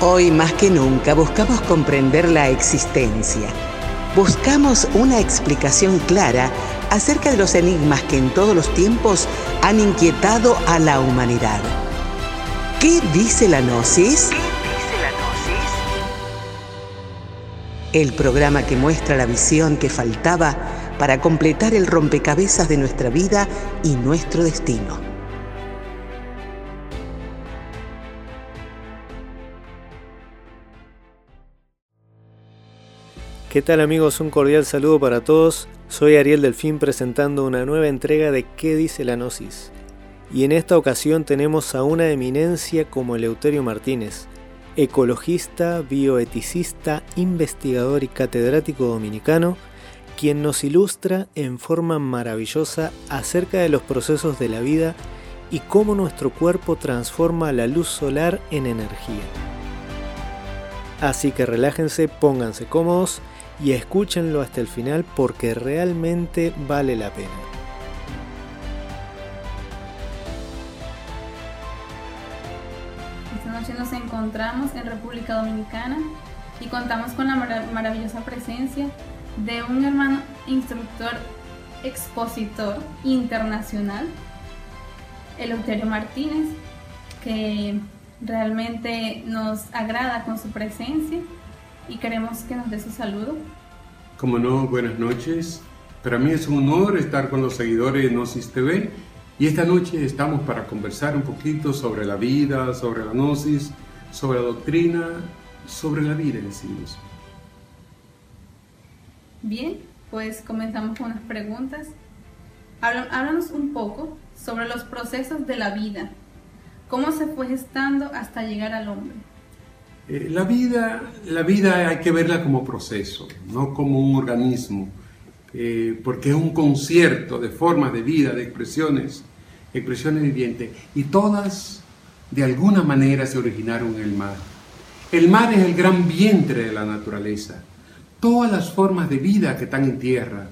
Hoy más que nunca buscamos comprender la existencia. Buscamos una explicación clara acerca de los enigmas que en todos los tiempos han inquietado a la humanidad. ¿Qué dice la Gnosis? El programa que muestra la visión que faltaba para completar el rompecabezas de nuestra vida y nuestro destino. ¿Qué tal amigos? Un cordial saludo para todos. Soy Ariel Delfín presentando una nueva entrega de ¿Qué dice la Gnosis? Y en esta ocasión tenemos a una eminencia como Eleuterio Martínez, ecologista, bioeticista, investigador y catedrático dominicano, quien nos ilustra en forma maravillosa acerca de los procesos de la vida y cómo nuestro cuerpo transforma la luz solar en energía. Así que relájense, pónganse cómodos y escúchenlo hasta el final porque realmente vale la pena. Esta noche nos encontramos en República Dominicana y contamos con la maravillosa presencia de un hermano instructor expositor internacional, Eleuterio Martínez, que realmente nos agrada con su presencia y queremos que nos dé su saludo. Como no, buenas noches. Para mí es un honor estar con los seguidores de Gnosis TV y esta noche estamos para conversar un poquito sobre la vida, sobre la Gnosis, sobre la doctrina, sobre la vida en sí mismo. Bien, pues comenzamos con unas preguntas. Háblanos un poco sobre los procesos de la vida. ¿Cómo se fue gestando hasta llegar al hombre? Eh, la, vida, la vida hay que verla como proceso, no como un organismo, eh, porque es un concierto de formas de vida, de expresiones, expresiones vivientes, y todas de alguna manera se originaron en el mar. El mar es el gran vientre de la naturaleza. Todas las formas de vida que están en tierra,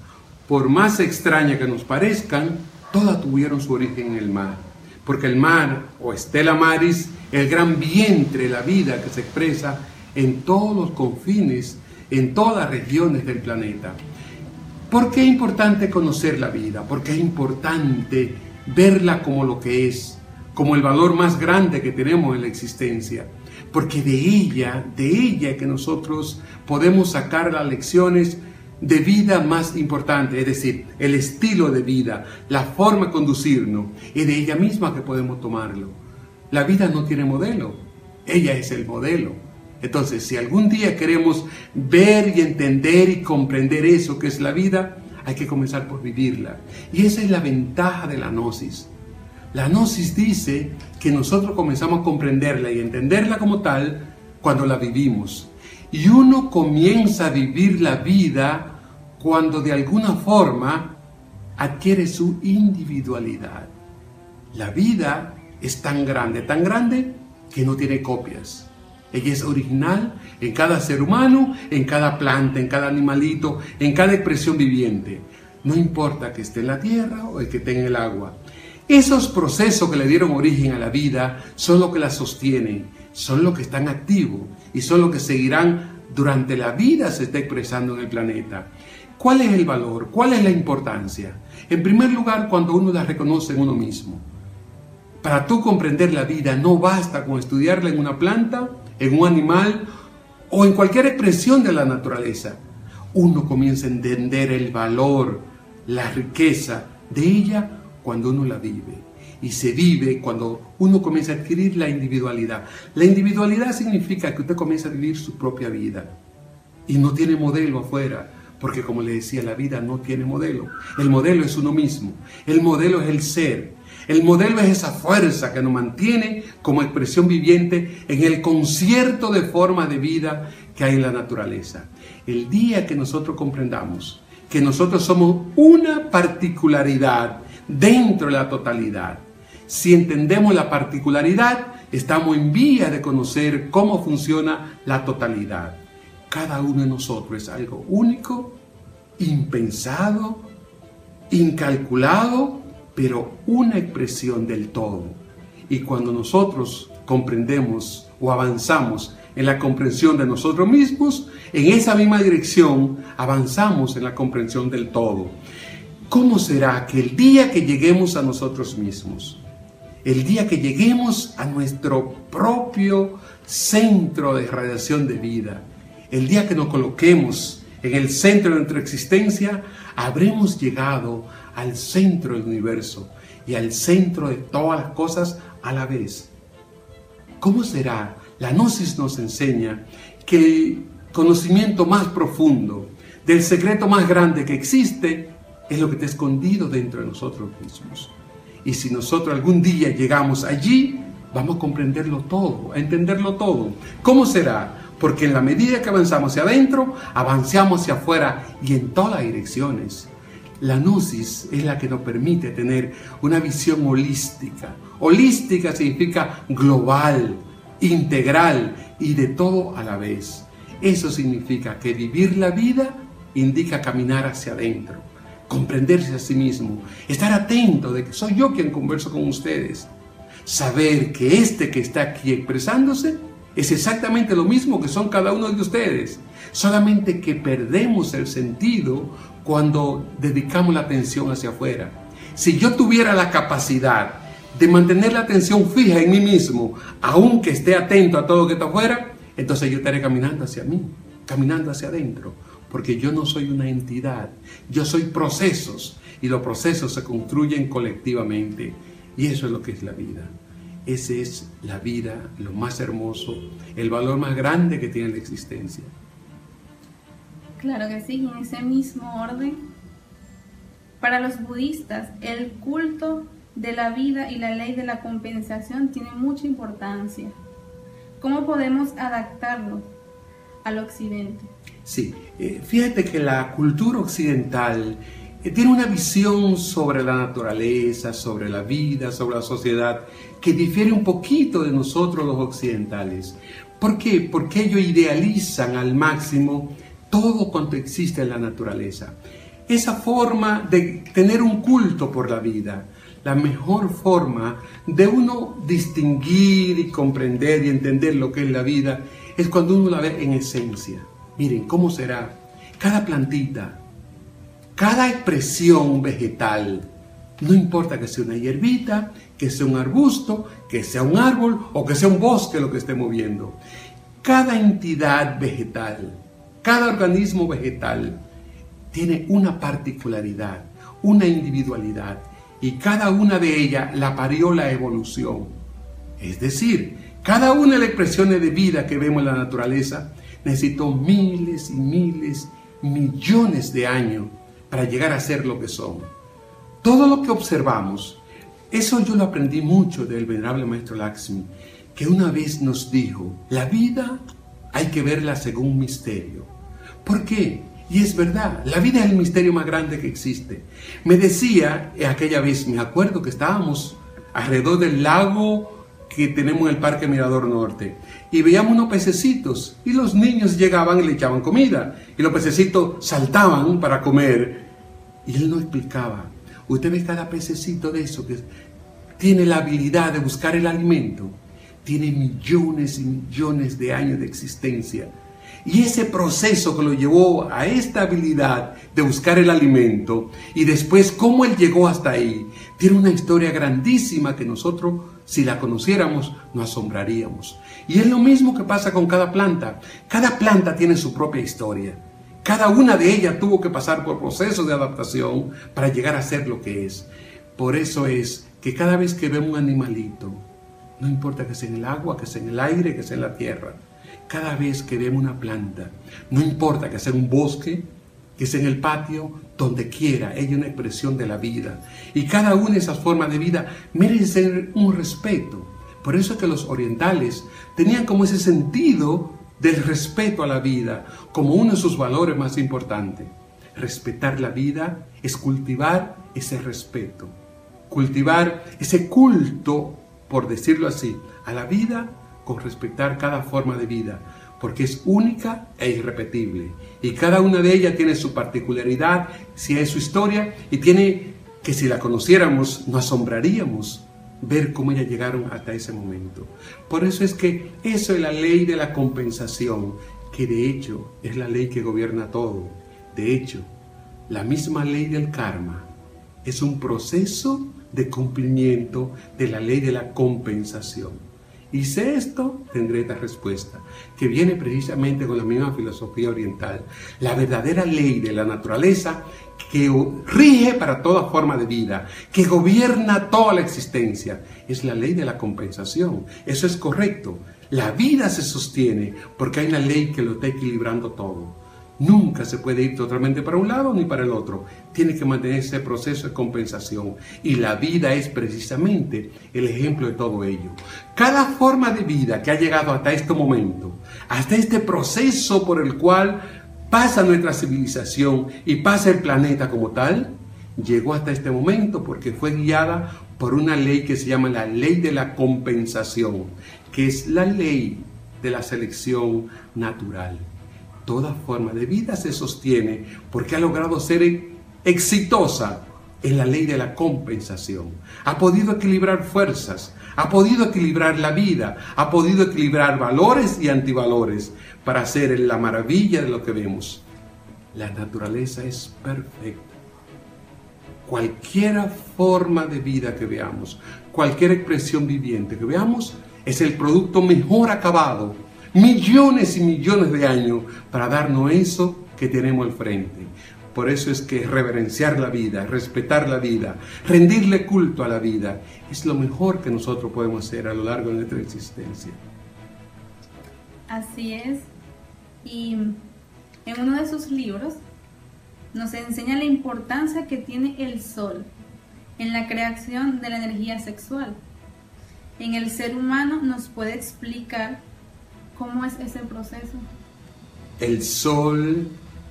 por más extrañas que nos parezcan, todas tuvieron su origen en el mar. Porque el mar, o Estela Maris, el gran vientre, la vida que se expresa en todos los confines, en todas las regiones del planeta. ¿Por qué es importante conocer la vida? Porque es importante verla como lo que es, como el valor más grande que tenemos en la existencia. Porque de ella, de ella que nosotros podemos sacar las lecciones de vida más importantes, es decir, el estilo de vida, la forma de conducirnos, y de ella misma que podemos tomarlo. La vida no tiene modelo, ella es el modelo. Entonces, si algún día queremos ver y entender y comprender eso que es la vida, hay que comenzar por vivirla. Y esa es la ventaja de la gnosis. La gnosis dice que nosotros comenzamos a comprenderla y entenderla como tal cuando la vivimos. Y uno comienza a vivir la vida cuando de alguna forma adquiere su individualidad. La vida es tan grande, tan grande que no tiene copias. Ella es original en cada ser humano, en cada planta, en cada animalito, en cada expresión viviente. No importa que esté en la tierra o el que esté en el agua. Esos procesos que le dieron origen a la vida son los que la sostienen, son los que están activos y son los que seguirán durante la vida se está expresando en el planeta. ¿Cuál es el valor? ¿Cuál es la importancia? En primer lugar, cuando uno la reconoce en uno mismo. Para tú comprender la vida no basta con estudiarla en una planta, en un animal o en cualquier expresión de la naturaleza. Uno comienza a entender el valor, la riqueza de ella cuando uno la vive. Y se vive cuando uno comienza a adquirir la individualidad. La individualidad significa que usted comienza a vivir su propia vida. Y no tiene modelo afuera. Porque como le decía, la vida no tiene modelo. El modelo es uno mismo. El modelo es el ser. El modelo es esa fuerza que nos mantiene como expresión viviente en el concierto de forma de vida que hay en la naturaleza. El día que nosotros comprendamos que nosotros somos una particularidad dentro de la totalidad, si entendemos la particularidad, estamos en vía de conocer cómo funciona la totalidad. Cada uno de nosotros es algo único, impensado, incalculado pero una expresión del todo. Y cuando nosotros comprendemos o avanzamos en la comprensión de nosotros mismos, en esa misma dirección avanzamos en la comprensión del todo. ¿Cómo será que el día que lleguemos a nosotros mismos, el día que lleguemos a nuestro propio centro de radiación de vida, el día que nos coloquemos en el centro de nuestra existencia, habremos llegado al centro del universo y al centro de todas las cosas a la vez. ¿Cómo será? La gnosis nos enseña que el conocimiento más profundo del secreto más grande que existe es lo que está escondido dentro de nosotros mismos. Y si nosotros algún día llegamos allí, vamos a comprenderlo todo, a entenderlo todo. ¿Cómo será? Porque en la medida que avanzamos hacia adentro, avanzamos hacia afuera y en todas direcciones. La gnosis es la que nos permite tener una visión holística. Holística significa global, integral y de todo a la vez. Eso significa que vivir la vida indica caminar hacia adentro, comprenderse a sí mismo, estar atento de que soy yo quien converso con ustedes, saber que este que está aquí expresándose es exactamente lo mismo que son cada uno de ustedes, solamente que perdemos el sentido cuando dedicamos la atención hacia afuera. Si yo tuviera la capacidad de mantener la atención fija en mí mismo, aunque esté atento a todo lo que está afuera, entonces yo estaré caminando hacia mí, caminando hacia adentro, porque yo no soy una entidad, yo soy procesos y los procesos se construyen colectivamente y eso es lo que es la vida. Esa es la vida, lo más hermoso, el valor más grande que tiene la existencia. Claro que sí, en ese mismo orden. Para los budistas, el culto de la vida y la ley de la compensación tiene mucha importancia. ¿Cómo podemos adaptarlo al occidente? Sí, eh, fíjate que la cultura occidental tiene una visión sobre la naturaleza, sobre la vida, sobre la sociedad, que difiere un poquito de nosotros los occidentales. ¿Por qué? Porque ellos idealizan al máximo todo cuanto existe en la naturaleza. Esa forma de tener un culto por la vida, la mejor forma de uno distinguir y comprender y entender lo que es la vida es cuando uno la ve en esencia. Miren, ¿cómo será? Cada plantita, cada expresión vegetal, no importa que sea una hierbita, que sea un arbusto, que sea un árbol o que sea un bosque lo que esté moviendo. Cada entidad vegetal, cada organismo vegetal tiene una particularidad, una individualidad y cada una de ellas la parió la evolución. Es decir, cada una de las expresiones de vida que vemos en la naturaleza necesitó miles y miles, millones de años para llegar a ser lo que son. Todo lo que observamos, eso yo lo aprendí mucho del venerable maestro Lakshmi, que una vez nos dijo, la vida hay que verla según misterio. ¿Por qué? Y es verdad, la vida es el misterio más grande que existe. Me decía aquella vez, me acuerdo que estábamos alrededor del lago que tenemos en el Parque Mirador Norte y veíamos unos pececitos y los niños llegaban y le echaban comida y los pececitos saltaban para comer y él nos explicaba, usted ve cada pececito de eso que tiene la habilidad de buscar el alimento, tiene millones y millones de años de existencia y ese proceso que lo llevó a esta habilidad de buscar el alimento y después cómo él llegó hasta ahí, tiene una historia grandísima que nosotros, si la conociéramos, nos asombraríamos. Y es lo mismo que pasa con cada planta. Cada planta tiene su propia historia. Cada una de ellas tuvo que pasar por procesos de adaptación para llegar a ser lo que es. Por eso es que cada vez que vemos un animalito, no importa que sea en el agua, que sea en el aire, que sea en la tierra, cada vez que vemos una planta, no importa que sea un bosque, que sea en el patio, donde quiera, ella es una expresión de la vida. Y cada una de esas formas de vida merece un respeto. Por eso es que los orientales tenían como ese sentido del respeto a la vida, como uno de sus valores más importantes. Respetar la vida es cultivar ese respeto, cultivar ese culto, por decirlo así, a la vida con respetar cada forma de vida, porque es única e irrepetible. Y cada una de ellas tiene su particularidad, si es su historia, y tiene que si la conociéramos nos asombraríamos ver cómo ellas llegaron hasta ese momento. Por eso es que eso es la ley de la compensación, que de hecho es la ley que gobierna todo. De hecho, la misma ley del karma es un proceso de cumplimiento de la ley de la compensación. Hice esto, tendré esta respuesta, que viene precisamente con la misma filosofía oriental. La verdadera ley de la naturaleza que rige para toda forma de vida, que gobierna toda la existencia, es la ley de la compensación. Eso es correcto. La vida se sostiene porque hay una ley que lo está equilibrando todo. Nunca se puede ir totalmente para un lado ni para el otro. Tiene que mantener ese proceso de compensación. Y la vida es precisamente el ejemplo de todo ello. Cada forma de vida que ha llegado hasta este momento, hasta este proceso por el cual pasa nuestra civilización y pasa el planeta como tal, llegó hasta este momento porque fue guiada por una ley que se llama la ley de la compensación, que es la ley de la selección natural. Toda forma de vida se sostiene porque ha logrado ser exitosa en la ley de la compensación. Ha podido equilibrar fuerzas, ha podido equilibrar la vida, ha podido equilibrar valores y antivalores para hacer la maravilla de lo que vemos. La naturaleza es perfecta. Cualquier forma de vida que veamos, cualquier expresión viviente que veamos, es el producto mejor acabado millones y millones de años para darnos eso que tenemos al frente. Por eso es que reverenciar la vida, respetar la vida, rendirle culto a la vida, es lo mejor que nosotros podemos hacer a lo largo de nuestra existencia. Así es. Y en uno de sus libros nos enseña la importancia que tiene el sol en la creación de la energía sexual. En el ser humano nos puede explicar ¿Cómo es ese proceso? El sol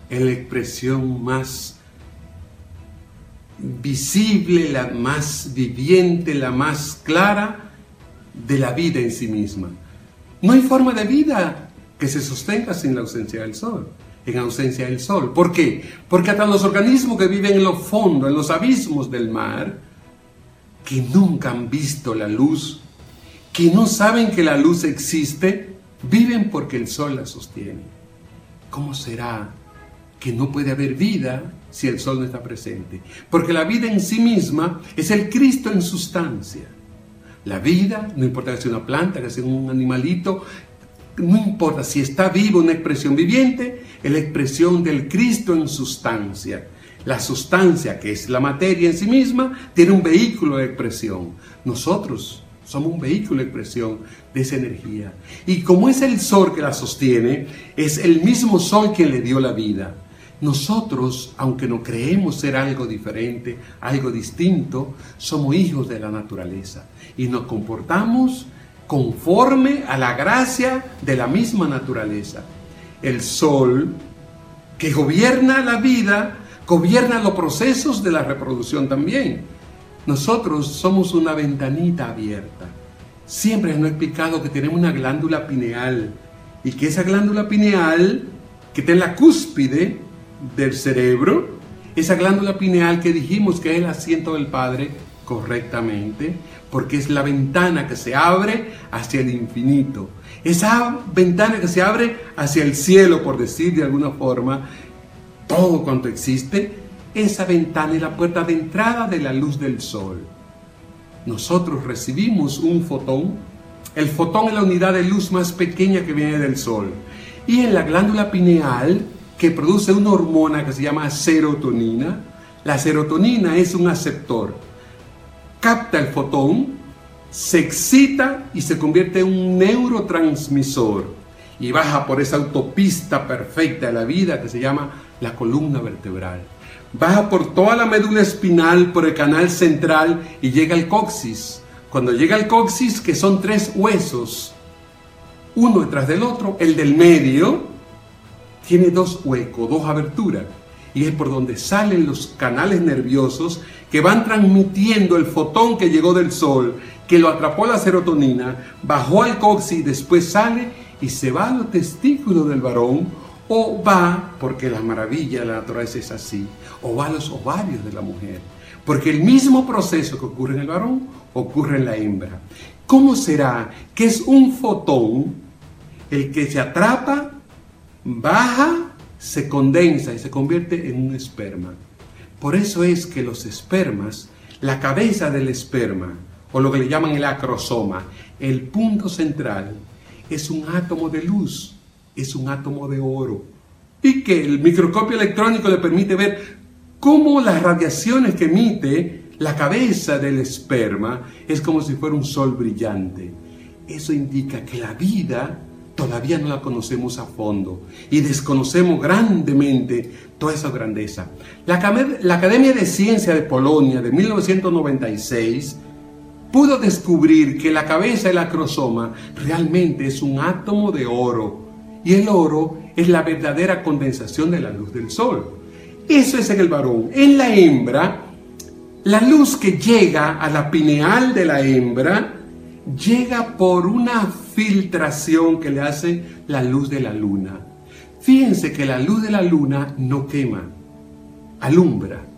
es la expresión más visible, la más viviente, la más clara de la vida en sí misma. No hay forma de vida que se sostenga sin la ausencia del sol, en ausencia del sol. ¿Por qué? Porque hasta los organismos que viven en los fondos, en los abismos del mar, que nunca han visto la luz, que no saben que la luz existe, Viven porque el sol la sostiene. ¿Cómo será que no puede haber vida si el sol no está presente? Porque la vida en sí misma es el Cristo en sustancia. La vida, no importa que sea una planta, que sea un animalito, no importa si está vivo una expresión viviente, es la expresión del Cristo en sustancia. La sustancia, que es la materia en sí misma, tiene un vehículo de expresión. Nosotros somos un vehículo de expresión de esa energía. Y como es el sol que la sostiene, es el mismo sol que le dio la vida. Nosotros, aunque no creemos ser algo diferente, algo distinto, somos hijos de la naturaleza y nos comportamos conforme a la gracia de la misma naturaleza. El sol que gobierna la vida, gobierna los procesos de la reproducción también. Nosotros somos una ventanita abierta. Siempre nos he explicado que tenemos una glándula pineal y que esa glándula pineal que está en la cúspide del cerebro, esa glándula pineal que dijimos que es el asiento del Padre correctamente, porque es la ventana que se abre hacia el infinito. Esa ventana que se abre hacia el cielo, por decir de alguna forma, todo cuanto existe, esa ventana es la puerta de entrada de la luz del sol. Nosotros recibimos un fotón. El fotón es la unidad de luz más pequeña que viene del sol. Y en la glándula pineal, que produce una hormona que se llama serotonina, la serotonina es un aceptor. Capta el fotón, se excita y se convierte en un neurotransmisor y baja por esa autopista perfecta de la vida que se llama la columna vertebral baja por toda la médula espinal, por el canal central y llega al coxis. Cuando llega al coxis, que son tres huesos, uno detrás del otro, el del medio tiene dos huecos, dos aberturas, y es por donde salen los canales nerviosos que van transmitiendo el fotón que llegó del sol, que lo atrapó la serotonina, bajó al coxis, después sale y se va a los del varón o va, porque la maravilla de la naturaleza es así, o va a los ovarios de la mujer. Porque el mismo proceso que ocurre en el varón ocurre en la hembra. ¿Cómo será que es un fotón el que se atrapa, baja, se condensa y se convierte en un esperma? Por eso es que los espermas, la cabeza del esperma, o lo que le llaman el acrosoma, el punto central, es un átomo de luz, es un átomo de oro. Y que el microscopio electrónico le permite ver cómo las radiaciones que emite la cabeza del esperma es como si fuera un sol brillante. Eso indica que la vida todavía no la conocemos a fondo y desconocemos grandemente toda esa grandeza. La, la Academia de Ciencia de Polonia de 1996 pudo descubrir que la cabeza del acrosoma realmente es un átomo de oro y el oro es la verdadera condensación de la luz del sol. Eso es en el varón. En la hembra, la luz que llega a la pineal de la hembra llega por una filtración que le hace la luz de la luna. Fíjense que la luz de la luna no quema, alumbra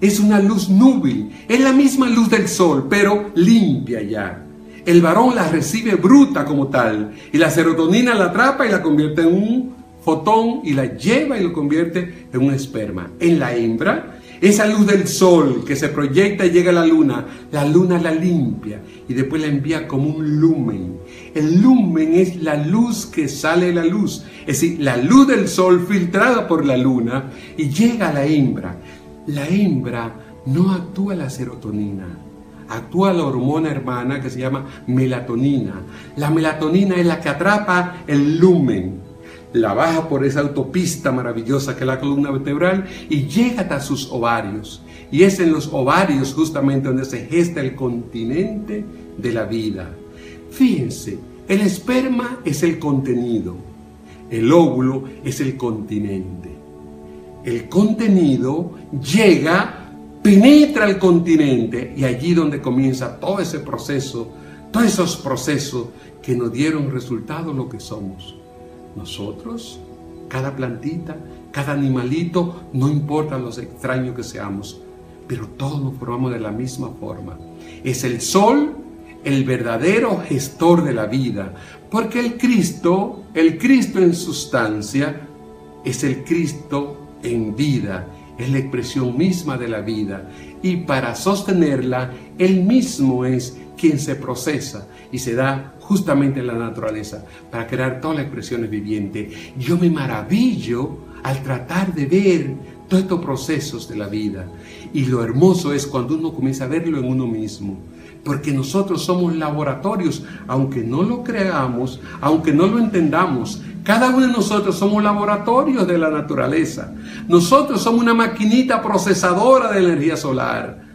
es una luz núbil, es la misma luz del sol, pero limpia ya. El varón la recibe bruta como tal y la serotonina la atrapa y la convierte en un fotón y la lleva y lo convierte en un esperma. En la hembra, esa luz del sol que se proyecta y llega a la luna, la luna la limpia y después la envía como un lumen. El lumen es la luz que sale de la luz, es decir, la luz del sol filtrada por la luna y llega a la hembra la hembra no actúa la serotonina, actúa la hormona hermana que se llama melatonina. La melatonina es la que atrapa el lumen, la baja por esa autopista maravillosa que es la columna vertebral y llega hasta sus ovarios. Y es en los ovarios justamente donde se gesta el continente de la vida. Fíjense, el esperma es el contenido, el óvulo es el continente el contenido llega, penetra el continente y allí donde comienza todo ese proceso, todos esos procesos que nos dieron resultado lo que somos. Nosotros, cada plantita, cada animalito, no importa los extraños que seamos, pero todos nos formamos de la misma forma. Es el sol el verdadero gestor de la vida, porque el Cristo, el Cristo en sustancia, es el Cristo en vida, es la expresión misma de la vida y para sostenerla, Él mismo es quien se procesa y se da justamente en la naturaleza para crear todas las expresiones vivientes. Yo me maravillo al tratar de ver todos estos procesos de la vida y lo hermoso es cuando uno comienza a verlo en uno mismo porque nosotros somos laboratorios, aunque no lo creamos, aunque no lo entendamos. Cada uno de nosotros somos laboratorios de la naturaleza. Nosotros somos una maquinita procesadora de energía solar.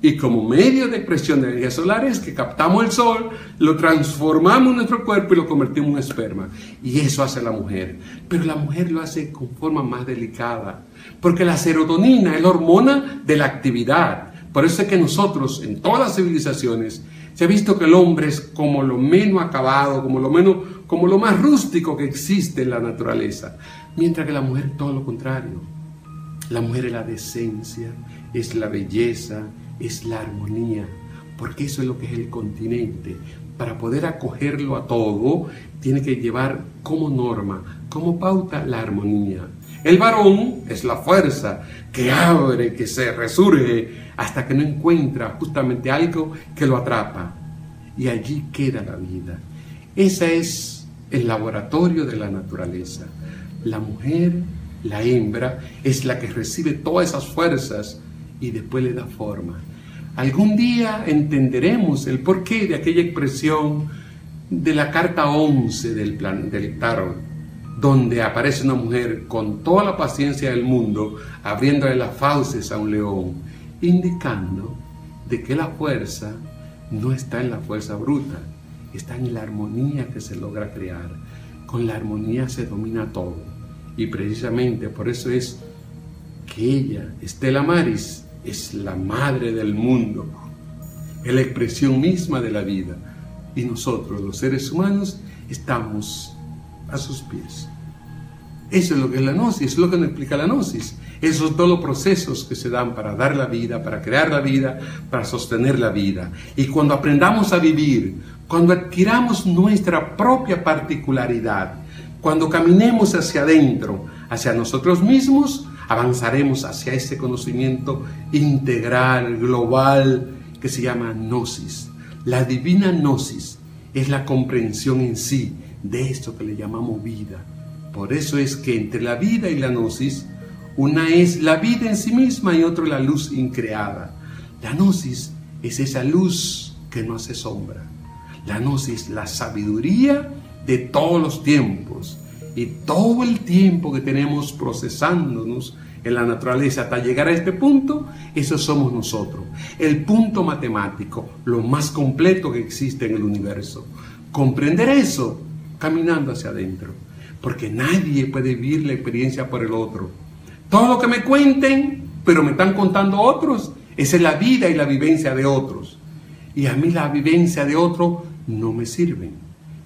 Y como medio de expresión de energía solar es que captamos el sol, lo transformamos en nuestro cuerpo y lo convertimos en esperma. Y eso hace la mujer. Pero la mujer lo hace con forma más delicada. Porque la serotonina es la hormona de la actividad por eso es que nosotros, en todas las civilizaciones, se ha visto que el hombre es como lo menos acabado, como lo, menos, como lo más rústico que existe en la naturaleza. Mientras que la mujer todo lo contrario. La mujer es la decencia, es la belleza, es la armonía. Porque eso es lo que es el continente. Para poder acogerlo a todo, tiene que llevar como norma, como pauta la armonía. El varón es la fuerza que abre, que se resurge hasta que no encuentra justamente algo que lo atrapa. Y allí queda la vida. Ese es el laboratorio de la naturaleza. La mujer, la hembra, es la que recibe todas esas fuerzas y después le da forma. Algún día entenderemos el porqué de aquella expresión de la carta 11 del, plan, del tarot donde aparece una mujer con toda la paciencia del mundo, abriéndole las fauces a un león, indicando de que la fuerza no está en la fuerza bruta, está en la armonía que se logra crear. Con la armonía se domina todo. Y precisamente por eso es que ella, Estela Maris, es la madre del mundo, es la expresión misma de la vida. Y nosotros, los seres humanos, estamos a sus pies. Eso es lo que es la gnosis, es lo que nos explica la gnosis. Esos son todos los procesos que se dan para dar la vida, para crear la vida, para sostener la vida. Y cuando aprendamos a vivir, cuando adquiramos nuestra propia particularidad, cuando caminemos hacia adentro, hacia nosotros mismos, avanzaremos hacia ese conocimiento integral, global, que se llama gnosis. La divina gnosis es la comprensión en sí de esto que le llamamos vida. Por eso es que entre la vida y la gnosis, una es la vida en sí misma y otra la luz increada. La gnosis es esa luz que no hace sombra. La gnosis, la sabiduría de todos los tiempos y todo el tiempo que tenemos procesándonos en la naturaleza hasta llegar a este punto, eso somos nosotros. El punto matemático, lo más completo que existe en el universo. Comprender eso caminando hacia adentro, porque nadie puede vivir la experiencia por el otro. Todo lo que me cuenten, pero me están contando otros, esa es la vida y la vivencia de otros. Y a mí la vivencia de otro no me sirven,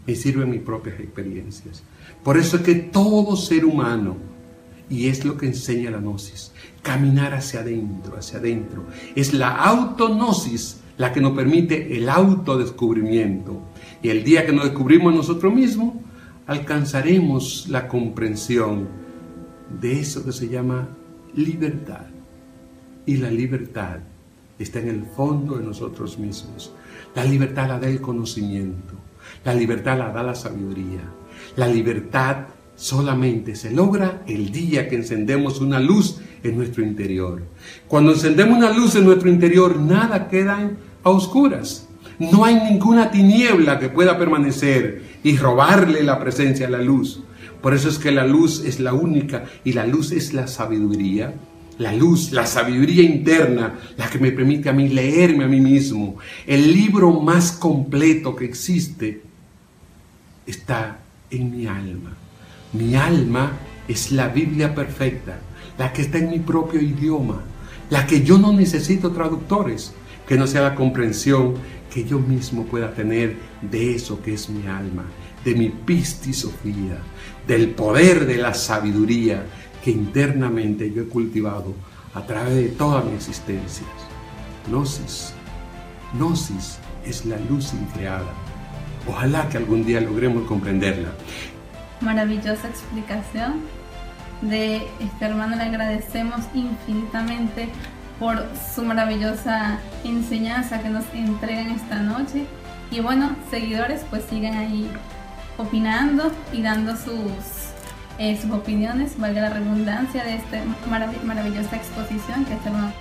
me sirven mis propias experiencias. Por eso es que todo ser humano, y es lo que enseña la gnosis, caminar hacia adentro, hacia adentro, es la autognosis la que nos permite el autodescubrimiento. Y el día que nos descubrimos nosotros mismos, alcanzaremos la comprensión de eso que se llama libertad. Y la libertad está en el fondo de nosotros mismos. La libertad la da el conocimiento. La libertad la da la sabiduría. La libertad solamente se logra el día que encendemos una luz en nuestro interior. Cuando encendemos una luz en nuestro interior, nada queda a oscuras. No hay ninguna tiniebla que pueda permanecer y robarle la presencia a la luz. Por eso es que la luz es la única y la luz es la sabiduría. La luz, la sabiduría interna, la que me permite a mí leerme a mí mismo. El libro más completo que existe está en mi alma. Mi alma es la Biblia perfecta, la que está en mi propio idioma, la que yo no necesito traductores, que no sea la comprensión que yo mismo pueda tener de eso que es mi alma, de mi pistisofía, del poder de la sabiduría internamente yo he cultivado a través de toda mi existencia. Gnosis, Gnosis es la luz increada. Ojalá que algún día logremos comprenderla. Maravillosa explicación de este hermano. Le agradecemos infinitamente por su maravillosa enseñanza que nos entregan esta noche. Y bueno, seguidores, pues sigan ahí opinando y dando sus, eh, sus opiniones, valga la redundancia de esta maravillosa exposición que hermano